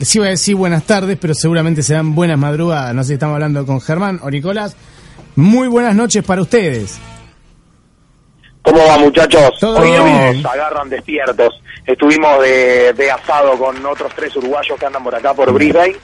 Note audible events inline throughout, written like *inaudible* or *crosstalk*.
Sí, voy a decir buenas tardes, pero seguramente serán buenas madrugadas. No sé si estamos hablando con Germán o Nicolás. Muy buenas noches para ustedes. ¿Cómo va, muchachos? Todo Hoy bien. nos agarran despiertos. Estuvimos de, de asado con otros tres uruguayos que andan por acá por Brisbane,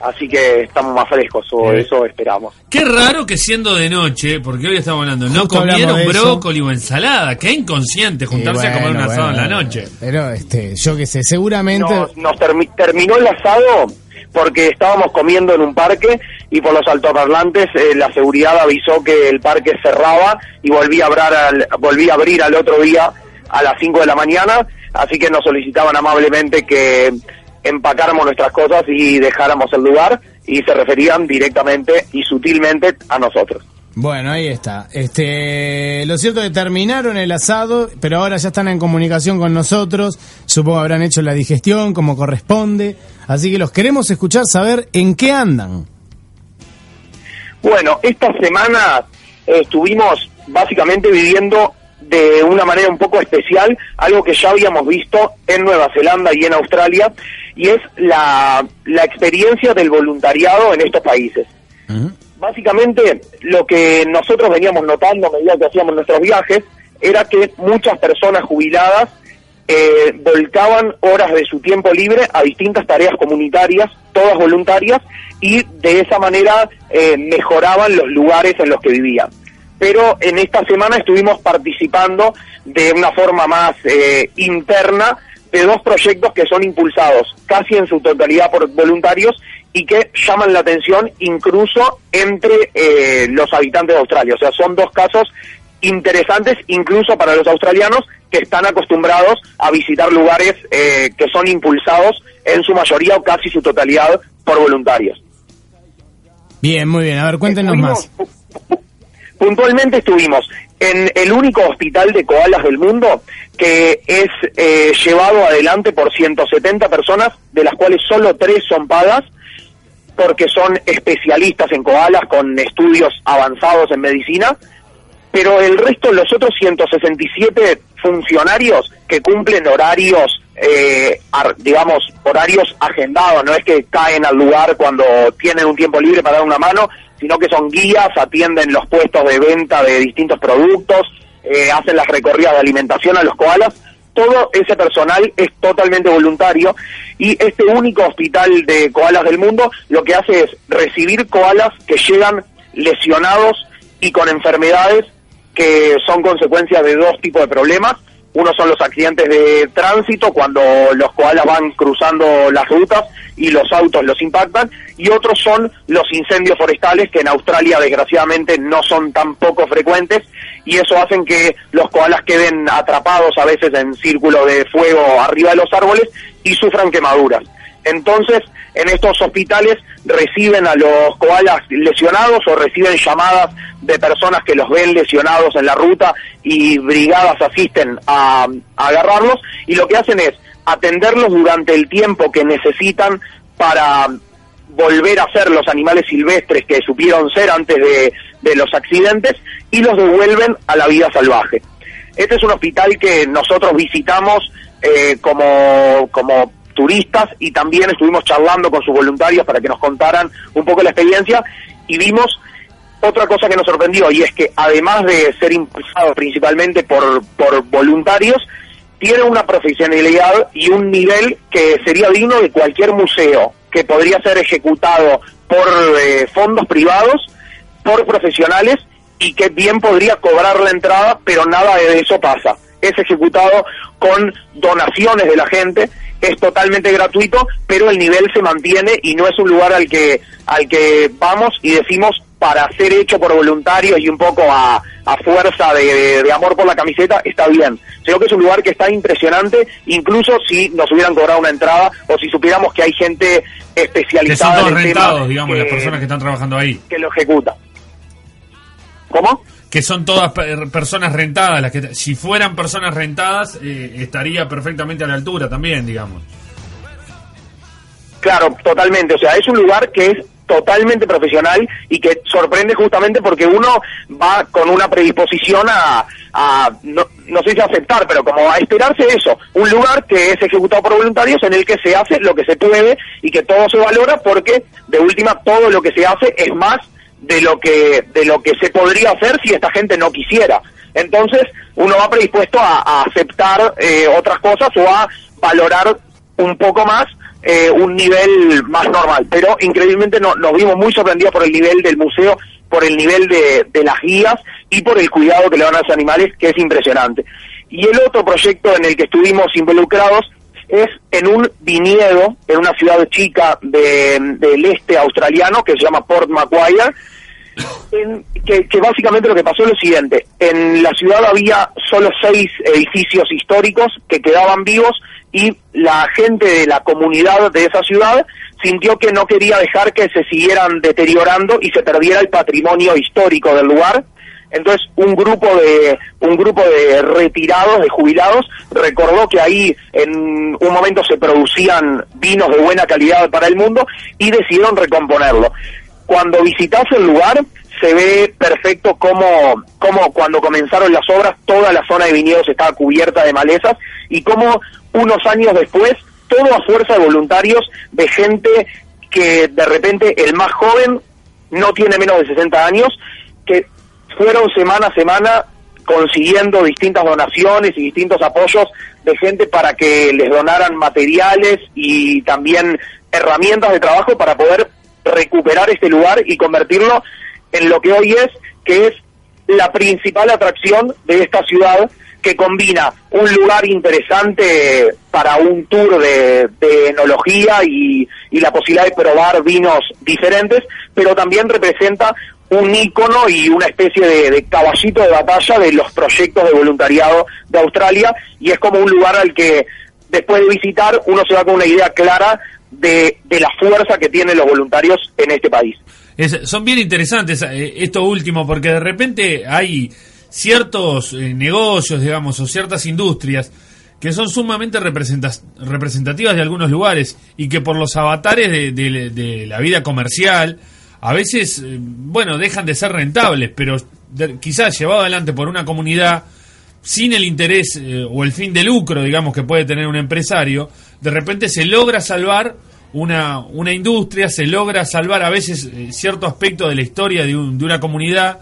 así que estamos más frescos, o Eh. eso esperamos. Qué raro que siendo de noche, porque hoy estamos hablando, no Justo comieron brócoli o ensalada. Qué inconsciente juntarse Y a comer un bueno, asado en la bueno, noche. Pero, este, yo qué sé, seguramente... Nos, nos termi- terminó el asado porque estábamos comiendo en un parque y por los altoparlantes eh, la seguridad avisó que el parque cerraba y volvía a, abrir al, volvía a abrir al otro día a las 5 de la mañana, así que nos solicitaban amablemente que empacáramos nuestras cosas y dejáramos el lugar y se referían directamente y sutilmente a nosotros. Bueno, ahí está. Este, lo cierto es que terminaron el asado, pero ahora ya están en comunicación con nosotros. Supongo que habrán hecho la digestión como corresponde. Así que los queremos escuchar, saber en qué andan. Bueno, esta semana eh, estuvimos básicamente viviendo de una manera un poco especial algo que ya habíamos visto en Nueva Zelanda y en Australia, y es la, la experiencia del voluntariado en estos países. Básicamente, lo que nosotros veníamos notando a medida que hacíamos nuestros viajes era que muchas personas jubiladas eh, volcaban horas de su tiempo libre a distintas tareas comunitarias, todas voluntarias, y de esa manera eh, mejoraban los lugares en los que vivían. Pero en esta semana estuvimos participando de una forma más eh, interna de dos proyectos que son impulsados casi en su totalidad por voluntarios y que llaman la atención incluso entre eh, los habitantes de Australia. O sea, son dos casos interesantes incluso para los australianos que están acostumbrados a visitar lugares eh, que son impulsados en su mayoría o casi su totalidad por voluntarios. Bien, muy bien. A ver, cuéntenos Estuvimos- más. *laughs* Puntualmente estuvimos en el único hospital de koalas del mundo que es eh, llevado adelante por 170 personas, de las cuales solo tres son pagas, porque son especialistas en koalas con estudios avanzados en medicina, pero el resto, los otros 167 funcionarios que cumplen horarios, eh, ar- digamos, horarios agendados, no es que caen al lugar cuando tienen un tiempo libre para dar una mano, sino que son guías, atienden los puestos de venta de distintos productos, eh, hacen las recorridas de alimentación a los koalas, todo ese personal es totalmente voluntario y este único hospital de koalas del mundo lo que hace es recibir koalas que llegan lesionados y con enfermedades que son consecuencias de dos tipos de problemas. Uno son los accidentes de tránsito cuando los koalas van cruzando las rutas y los autos los impactan y otros son los incendios forestales que en Australia desgraciadamente no son tan poco frecuentes y eso hacen que los koalas queden atrapados a veces en círculo de fuego arriba de los árboles y sufran quemaduras. Entonces, en estos hospitales reciben a los koalas lesionados o reciben llamadas de personas que los ven lesionados en la ruta y brigadas asisten a, agarrarlos y lo que hacen es atenderlos durante el tiempo que necesitan para volver a ser los animales silvestres que supieron ser antes de, de los accidentes y los devuelven a la vida salvaje. Este es un hospital que nosotros visitamos eh, como, como turistas y también estuvimos charlando con sus voluntarios para que nos contaran un poco la experiencia y vimos otra cosa que nos sorprendió y es que además de ser impulsado principalmente por, por voluntarios, tiene una profesionalidad y un nivel que sería digno de cualquier museo, que podría ser ejecutado por eh, fondos privados, por profesionales y que bien podría cobrar la entrada, pero nada de eso pasa. Es ejecutado con donaciones de la gente, es totalmente gratuito, pero el nivel se mantiene y no es un lugar al que al que vamos y decimos para ser hecho por voluntarios y un poco a, a fuerza de, de amor por la camiseta, está bien. Creo que es un lugar que está impresionante, incluso si nos hubieran cobrado una entrada o si supiéramos que hay gente Que son especializada todos en el rentados, tema digamos, que- las personas que están trabajando ahí. que lo ejecuta. ¿Cómo? Que son todas per- personas rentadas. las que Si fueran personas rentadas, eh, estaría perfectamente a la altura también, digamos. Claro, totalmente. O sea, es un lugar que es totalmente profesional y que sorprende justamente porque uno va con una predisposición a, a no, no sé si aceptar, pero como a esperarse eso. Un lugar que es ejecutado por voluntarios en el que se hace lo que se puede y que todo se valora porque de última todo lo que se hace es más de lo que de lo que se podría hacer si esta gente no quisiera. Entonces uno va predispuesto a, aceptar eh, otras cosas o a valorar un poco más eh, un nivel más normal. Pero increíblemente no- nos vimos muy sorprendidos por el nivel del museo, por el nivel de, de las guías y por el cuidado que le dan a los animales, que es impresionante. Y el otro proyecto en el que estuvimos involucrados es en un viñedo, en una ciudad chica de- del este australiano que se llama Port Macquarie, en- que, que básicamente lo que pasó es lo siguiente, en la ciudad había solo seis edificios históricos que quedaban vivos y la gente de la comunidad de esa ciudad sintió que no quería dejar que se siguieran deteriorando y se perdiera el patrimonio histórico del lugar. Entonces un grupo de un grupo de retirados, de jubilados, recordó que ahí en un momento se producían vinos de buena calidad para el mundo y decidieron recomponerlo. Cuando visitas el lugar se ve perfecto como, como cuando comenzaron las obras toda la zona de viñedos estaba cubierta de malezas y como unos años después todo a fuerza de voluntarios de gente que de repente el más joven no tiene menos de 60 años que fueron semana a semana consiguiendo distintas donaciones y distintos apoyos de gente para que les donaran materiales y también herramientas de trabajo para poder recuperar este lugar y convertirlo en lo que hoy es, que es la principal atracción de esta ciudad que combina un lugar interesante para un tour de, enología y, y la posibilidad de probar vinos diferentes, pero también representa un ícono y una especie de, de caballito de batalla de los proyectos de voluntariado de Australia y es como un lugar al que después de visitar uno se va con una idea clara de, de la fuerza que tienen los voluntarios en este país. Son bien interesantes eh, esto último, porque de repente hay ciertos eh, negocios, digamos, o ciertas industrias que son sumamente representativas de algunos lugares y que por los avatares de- de la vida comercial a veces, eh, bueno, dejan de ser rentables, pero quizás llevado adelante por una comunidad sin el interés eh, o el fin de lucro, digamos, que puede tener un empresario, de repente se logra salvar una, una industria, se logra salvar a veces eh, cierto aspecto de la historia de, un- de una comunidad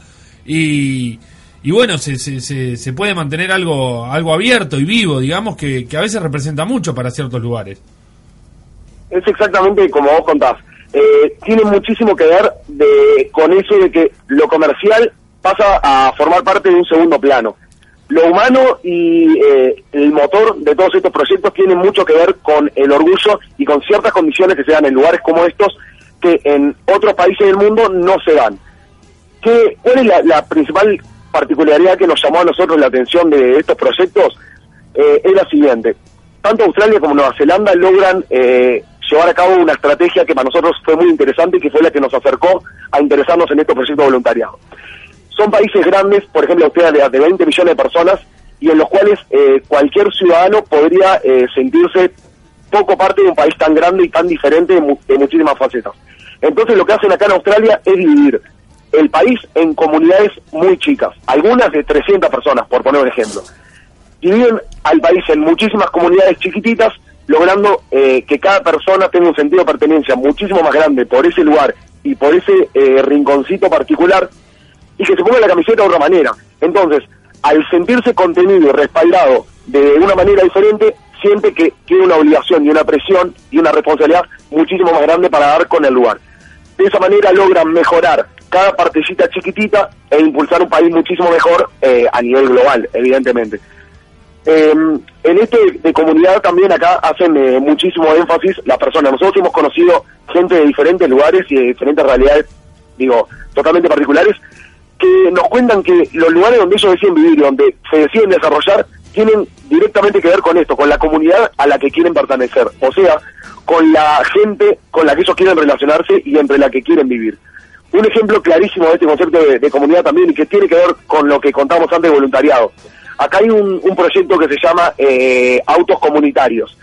y, y bueno, se, se, se, se puede mantener algo, algo abierto y vivo, digamos, que, que a veces representa mucho para ciertos lugares. Es exactamente como vos contás. Eh, tiene muchísimo que ver de, con eso de que lo comercial pasa a formar parte de un segundo plano. Lo humano y eh, el motor de todos estos proyectos tienen mucho que ver con el orgullo y con ciertas condiciones que se dan en lugares como estos que en otros países del mundo no se dan. ¿Qué, ¿Cuál es la, la principal particularidad que nos llamó a nosotros la atención de estos proyectos? Eh, es la siguiente. Tanto Australia como Nueva Zelanda logran eh, llevar a cabo una estrategia que para nosotros fue muy interesante y que fue la que nos acercó a interesarnos en estos proyectos de voluntariado. Son países grandes, por ejemplo, Australia de 20 millones de personas, y en los cuales eh, cualquier ciudadano podría eh, sentirse poco parte de un país tan grande y tan diferente de muchísimas facetas. Entonces lo que hacen acá en Australia es dividir el país en comunidades muy chicas, algunas de 300 personas, por poner un ejemplo. Dividen al país en muchísimas comunidades chiquititas, logrando eh, que cada persona tenga un sentido de pertenencia muchísimo más grande por ese lugar y por ese eh, rinconcito particular y que se ponga la camiseta de otra manera. Entonces, al sentirse contenido y respaldado de una manera diferente, siente que tiene una obligación y una presión y una responsabilidad muchísimo más grande para dar con el lugar. De esa manera logran mejorar cada partecita chiquitita e impulsar un país muchísimo mejor eh, a nivel global, evidentemente. Eh, en este de comunidad también acá hacen eh, muchísimo énfasis las personas. Nosotros hemos conocido gente de diferentes lugares y de diferentes realidades, digo, totalmente particulares, que nos cuentan que los lugares donde ellos deciden vivir y donde se deciden desarrollar tienen directamente que ver con esto, con la comunidad a la que quieren pertenecer, o sea, con la gente con la que ellos quieren relacionarse y entre la que quieren vivir. Un ejemplo clarísimo de este concepto de, comunidad también que tiene que ver con lo que contamos antes de voluntariado. Acá hay un, proyecto que se llama eh, Autos Comunitarios.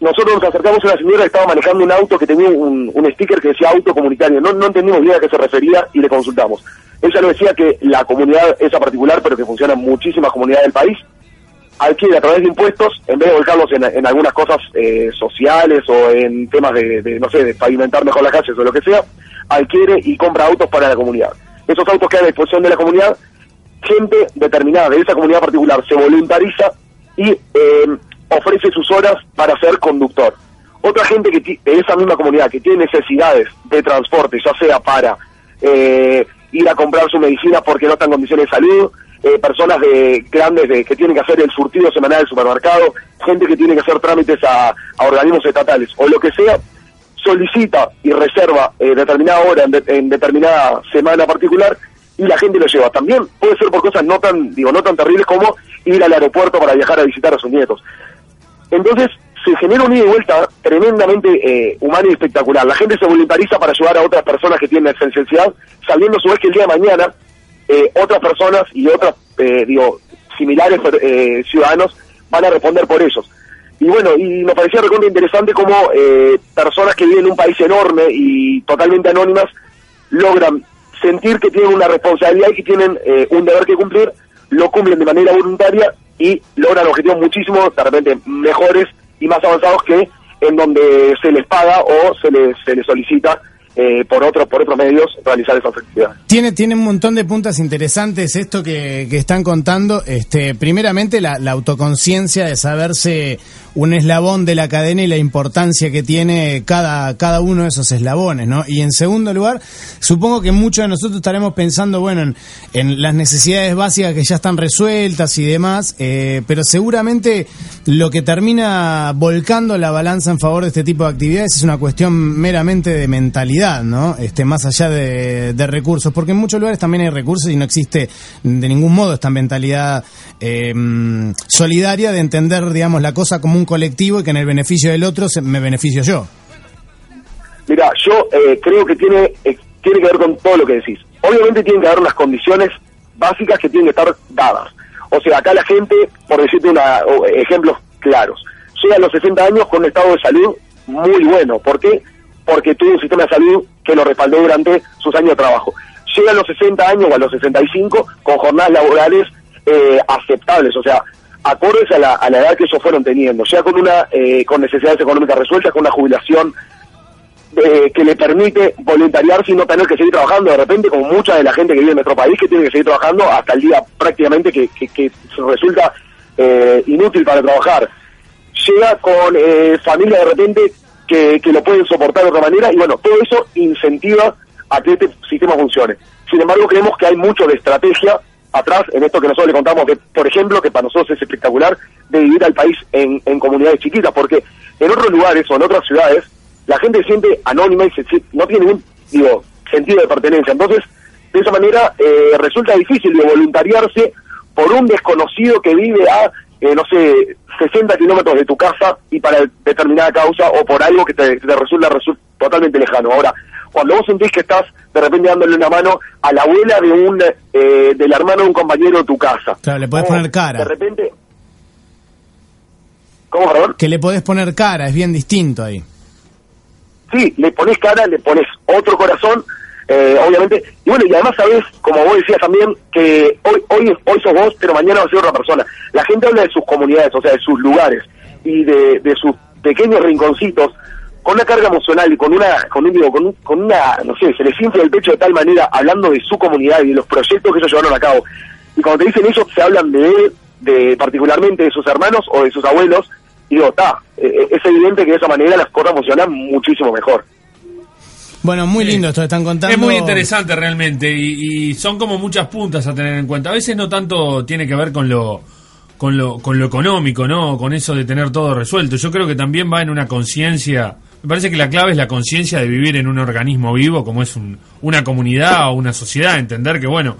Nosotros nos acercamos a una señora que estaba manejando un auto que tenía un, sticker que decía auto comunitario. No, no entendimos bien a qué se refería y le consultamos. Ella nos decía que la comunidad, esa particular, pero que funciona en muchísimas comunidades del país, adquiere a través de impuestos, en vez de volcarlos en, algunas cosas eh, sociales o en temas de, no sé, de pavimentar mejor las calles o lo que sea, adquiere y compra autos para la comunidad. Esos autos quedan a disposición de la comunidad, gente determinada de esa comunidad particular se voluntariza y eh, ofrece sus horas para ser conductor. Otra gente que de esa misma comunidad que tiene necesidades de transporte, ya sea para eh, ir a comprar su medicina porque no está en condiciones de salud, eh, personas de grandes de, que tienen que hacer el surtido semanal del supermercado, gente que tiene que hacer trámites a, organismos estatales o lo que sea, solicita y reserva eh, determinada hora en, determinada semana particular y la gente lo lleva. También puede ser por cosas no tan, digo, no tan terribles como ir al aeropuerto para viajar a visitar a sus nietos. Entonces se genera un ida y vuelta tremendamente eh, humano y espectacular. La gente se voluntariza para ayudar a otras personas que tienen necesidad, sabiendo a su vez que el día de mañana eh, otras personas y otras, eh, digo, similares eh, ciudadanos van a responder por ellos. Y bueno, y me parecía recontra interesante cómo personas que viven en un país enorme y totalmente anónimas logran sentir que tienen una responsabilidad y que tienen un deber que cumplir, lo cumplen de manera voluntaria y logran objetivos muchísimo, de repente, mejores y más avanzados que en donde se les paga o se les, se les solicita eh, por otros por otros medios realizar esa actividad. Tiene, tiene un montón de puntas interesantes esto que, que están contando. Este, primeramente la, autoconciencia de saberse un eslabón de la cadena y la importancia que tiene cada, cada uno de esos eslabones, ¿no? Y en segundo lugar, supongo que muchos de nosotros estaremos pensando, bueno, en, en las necesidades básicas que ya están resueltas y demás, eh, pero seguramente lo que termina volcando la balanza en favor de este tipo de actividades es una cuestión meramente de mentalidad, ¿no? Este, más allá de, recursos, porque en muchos lugares también hay recursos y no existe de ningún modo esta mentalidad eh, solidaria de entender, digamos, la cosa como un colectivo y que en el beneficio del otro me beneficio yo. Mira, yo eh, creo que tiene, eh, tiene que ver con todo lo que decís. Obviamente tienen que haber unas condiciones básicas que tienen que estar dadas. O sea, acá la gente, por decirte una, ejemplos claros, llega a los 60 años con un estado de salud muy bueno. ¿Por qué? Porque tuvo un sistema de salud que lo respaldó durante sus años de trabajo. Llega a los 60 años o a los 65 con jornadas laborales eh, aceptables. O sea, acordes a la, a la edad que ellos fueron teniendo, ya con una eh, con necesidades económicas resueltas, con una jubilación eh, que le permite voluntariarse y no tener que seguir trabajando de repente, como mucha de la gente que vive en nuestro país que tiene que seguir trabajando hasta el día prácticamente que, que, resulta eh, inútil para trabajar. Llega con familia de repente que, lo pueden soportar de otra manera y bueno, todo eso incentiva a que este sistema funcione. Sin embargo, creemos que hay mucho de estrategia atrás en esto que nosotros le contamos, que por ejemplo, que para nosotros es espectacular, de vivir al país en, en comunidades chiquitas, porque en otros lugares o en otras ciudades la gente se siente anónima y se, no tiene ningún digo, sentido de pertenencia. Entonces, de esa manera eh, resulta difícil de voluntariarse por un desconocido que vive a, eh, no sé, 60 kilómetros de tu casa y para determinada causa o por algo que te, te resulta, resulta totalmente lejano. Ahora, cuando vos sentís que estás de repente dándole una mano a la abuela de un eh, del hermano de un compañero de tu casa. Claro, le podés poner cara. De repente... ¿Cómo, perdón? Que le podés poner cara, es bien distinto ahí. Sí, le pones cara, le pones otro corazón, eh, obviamente. Y bueno, y además sabés, como vos decías también, que hoy, hoy, hoy sos vos, pero mañana va a ser otra persona. La gente habla de sus comunidades, o sea, de sus lugares y de, de sus pequeños rinconcitos con una carga emocional y con una, con un, digo, con, con una, no sé, se les infla el pecho de tal manera hablando de su comunidad y de los proyectos que ellos llevaron a cabo. Y cuando te dicen eso, se hablan de de particularmente de sus hermanos o de sus abuelos, y digo, está, e, e, es evidente que de esa manera las cosas funcionan muchísimo mejor. Bueno, muy lindo esto están contando. Es muy interesante realmente y, son como muchas puntas a tener en cuenta. A veces no tanto tiene que ver con lo, con lo, con lo económico, ¿no? Con eso de tener todo resuelto. Yo creo que también va en una conciencia Me parece que la clave es la conciencia de vivir en un organismo vivo como es una comunidad o una sociedad, entender que, bueno,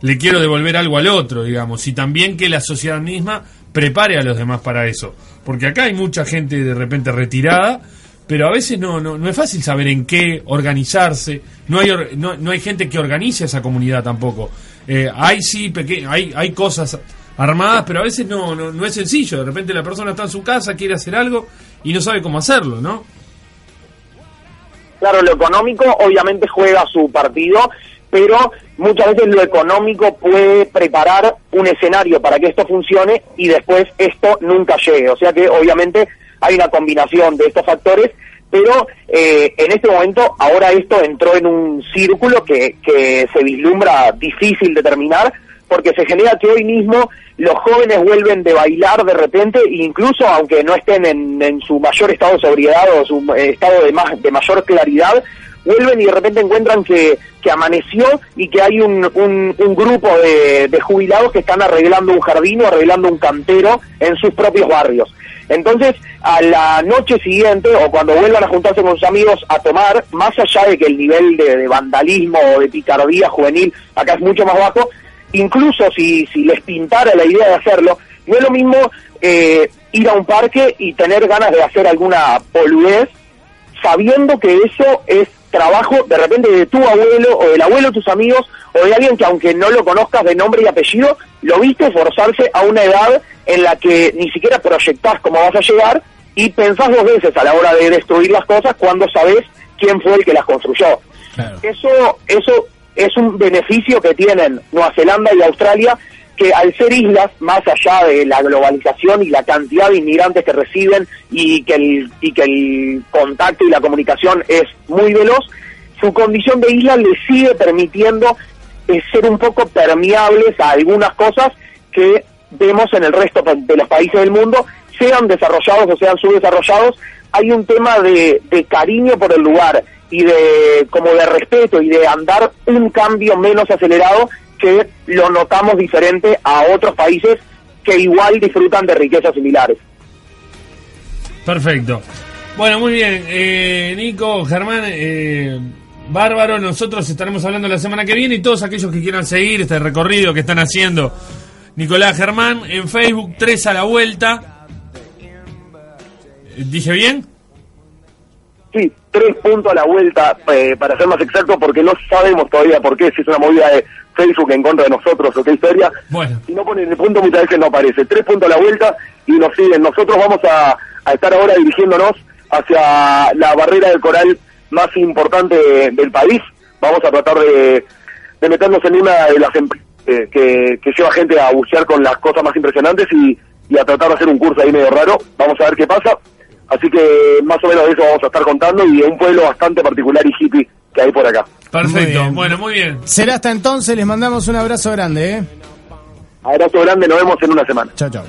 le quiero devolver algo al otro, digamos, y también que la sociedad misma prepare a los demás para eso. Porque acá hay mucha gente de repente retirada, pero a veces no, no, no es fácil saber en qué organizarse, no hay, no, no hay gente que organice esa comunidad tampoco. Eh, hay sí, hay, hay cosas armadas, pero a veces no, no, no es sencillo. De repente la persona está en su casa, quiere hacer algo y no sabe cómo hacerlo, ¿no? Claro, lo económico obviamente juega su partido, pero muchas veces lo económico puede preparar un escenario para que esto funcione y después esto nunca llegue. O sea que obviamente hay una combinación de estos factores, pero eh, en este momento ahora esto entró en un círculo que, se vislumbra difícil de terminar, porque se genera que hoy mismo los jóvenes vuelven de bailar de repente, incluso aunque no estén en, su mayor estado de sobriedad o su eh, estado de, más, de mayor claridad, vuelven y de repente encuentran que, que amaneció y que hay un, un, grupo de, de, jubilados que están arreglando un jardín o arreglando un cantero en sus propios barrios. Entonces, a la noche siguiente o cuando vuelvan a juntarse con sus amigos a tomar, más allá de que el nivel de, vandalismo o de picardía juvenil acá es mucho más bajo, incluso si, si les pintara la idea de hacerlo, no es lo mismo eh, ir a un parque y tener ganas de hacer alguna poludez sabiendo que eso es trabajo de repente de tu abuelo o del abuelo de tus amigos o de alguien que aunque no lo conozcas de nombre y apellido, lo viste forzarse a una edad en la que ni siquiera proyectás cómo vas a llegar y pensás dos veces a la hora de destruir las cosas cuando sabes quién fue el que las construyó. Eso, eso es un beneficio que tienen Nueva Zelanda y Australia, que al ser islas, más allá de la globalización y la cantidad de inmigrantes que reciben y que el, y que el contacto y la comunicación es muy veloz, su condición de isla le sigue permitiendo eh, ser un poco permeables a algunas cosas que vemos en el resto de los países del mundo, sean desarrollados o sean subdesarrollados, hay un tema de, de cariño por el lugar y de como de respeto y de andar un cambio menos acelerado que lo notamos diferente a otros países que igual disfrutan de riquezas similares. Perfecto. Bueno, muy bien. Eh, Nico, Germán, eh, bárbaro. Nosotros estaremos hablando la semana que viene y todos aquellos que quieran seguir este recorrido que están haciendo Nicolás Germán en Facebook, tres a la vuelta. ¿Dije bien? Sí, tres puntos a la vuelta, eh, para ser más exacto, porque no sabemos todavía por qué, si es una movida de Facebook en contra de nosotros o qué historia. Bueno. Si no ponen el punto, muchas veces no aparece. Tres puntos a la vuelta y nos siguen. Nosotros vamos a, estar ahora dirigiéndonos hacia la barrera del coral más importante del país. Vamos a tratar de, meternos en una de las empresas que, lleva gente a bucear con las cosas más impresionantes y, y a tratar de hacer un curso ahí medio raro. Vamos a ver qué pasa. Así que más o menos de eso vamos a estar contando y de un pueblo bastante particular y hippie que hay por acá. Perfecto, bueno, muy bien. Será hasta entonces, les mandamos un abrazo grande. ¿eh? Abrazo grande, nos vemos en una semana. Chao, chao.